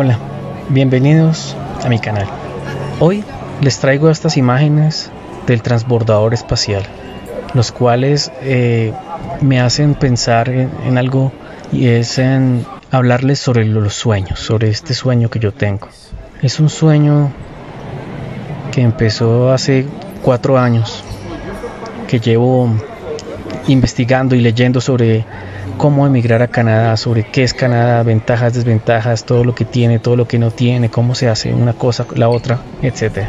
Hola, bienvenidos a mi canal. Hoy les traigo estas imágenes del transbordador espacial, los cuales eh, me hacen pensar en, algo y es en hablarles sobre los sueños, sobre este sueño que yo tengo. Es un sueño que empezó hace cuatro años, que llevo investigando y leyendo sobre cómo emigrar a Canadá, sobre qué es Canadá, ventajas, desventajas, todo lo que tiene, todo lo que no tiene, cómo se hace una cosa, la otra, etc.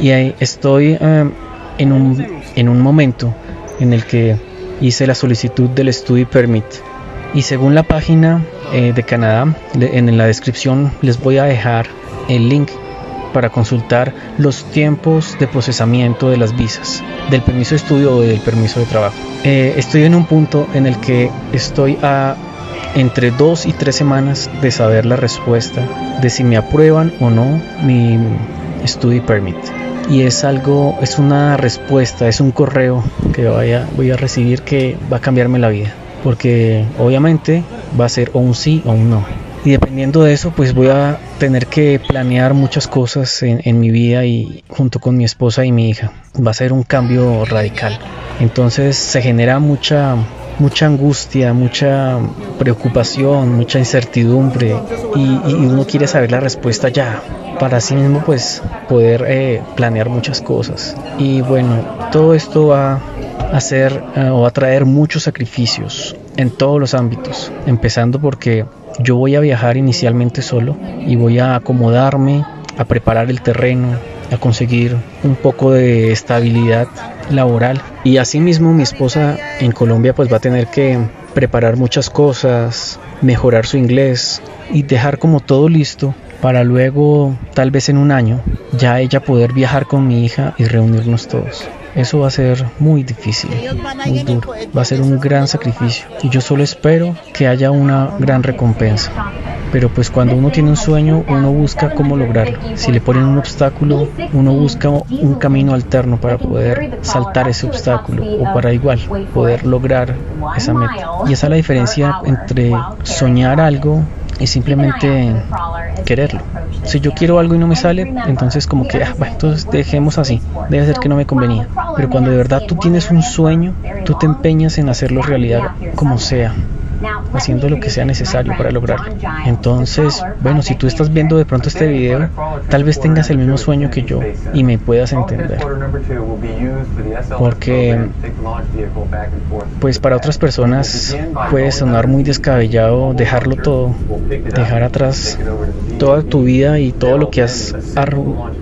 Y ahí estoy eh, en, un, en un momento en el que hice la solicitud del Study Permit. Y según la página eh, de Canadá, en la descripción les voy a dejar el link para consultar los tiempos de procesamiento de las visas, del permiso de estudio o del permiso de trabajo. Eh, estoy en un punto en el que estoy a entre dos y tres semanas de saber la respuesta de si me aprueban o no mi study permit. Y es algo, es una respuesta, es un correo que vaya, voy a recibir que va a cambiarme la vida. Porque obviamente va a ser o un sí o un no y dependiendo de eso pues voy a tener que planear muchas cosas en, mi vida y junto con mi esposa y mi hija. Va a ser un cambio radical. Entonces se genera mucha mucha angustia mucha preocupación mucha incertidumbre y, uno quiere saber la respuesta ya. Para sí mismo pues poder eh, planear muchas cosas. Y bueno todo esto va a hacer eh, o a traer muchos sacrificios en todos los ámbitos. Empezando porque yo voy a viajar inicialmente solo y voy a acomodarme, a preparar el terreno, a conseguir un poco de estabilidad laboral. Y asimismo mi esposa en Colombia pues va a tener que preparar muchas cosas, mejorar su inglés y dejar como todo listo para luego, tal vez en un año, ya ella poder viajar con mi hija y reunirnos todos. Eso va a ser muy difícil, muy duro. Va a ser un gran sacrificio. Y yo solo espero que haya una gran recompensa. Pero pues cuando uno tiene un sueño, uno busca cómo lograrlo. Si le ponen un obstáculo, uno busca un camino alterno para poder saltar ese obstáculo o para igual poder lograr esa meta. Y esa es la diferencia entre soñar algo y simplemente quererlo. Si yo quiero algo y no me sale, entonces como que, ah, bueno, entonces dejemos así, debe ser que no me convenía. Pero cuando de verdad tú tienes un sueño, tú te empeñas en hacerlo realidad como sea haciendo lo que sea necesario para lograrlo. Entonces, bueno, si tú estás viendo de pronto este video, tal vez tengas el mismo sueño que yo y me puedas entender. Porque, pues para otras personas puede sonar muy descabellado dejarlo todo, dejar atrás toda tu vida y todo lo que has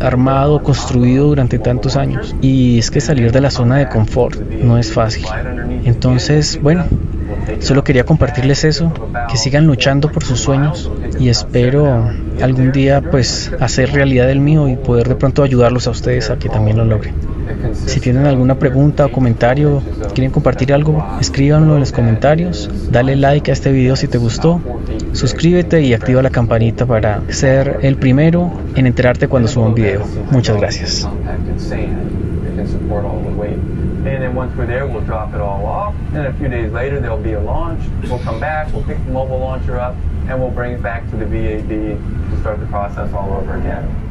armado, construido durante tantos años. Y es que salir de la zona de confort no es fácil. Entonces, bueno, Solo quería compartirles eso, que sigan luchando por sus sueños y espero algún día pues hacer realidad el mío y poder de pronto ayudarlos a ustedes a que también lo logren. Si tienen alguna pregunta o comentario, quieren compartir algo, escríbanlo en los comentarios, dale like a este video si te gustó, suscríbete y activa la campanita para ser el primero en enterarte cuando suba un video. Muchas gracias. And then once we're there, we'll drop it all off. Then a few days later, there'll be a launch. We'll come back, we'll pick the mobile launcher up, and we'll bring it back to the VAB to start the process all over again.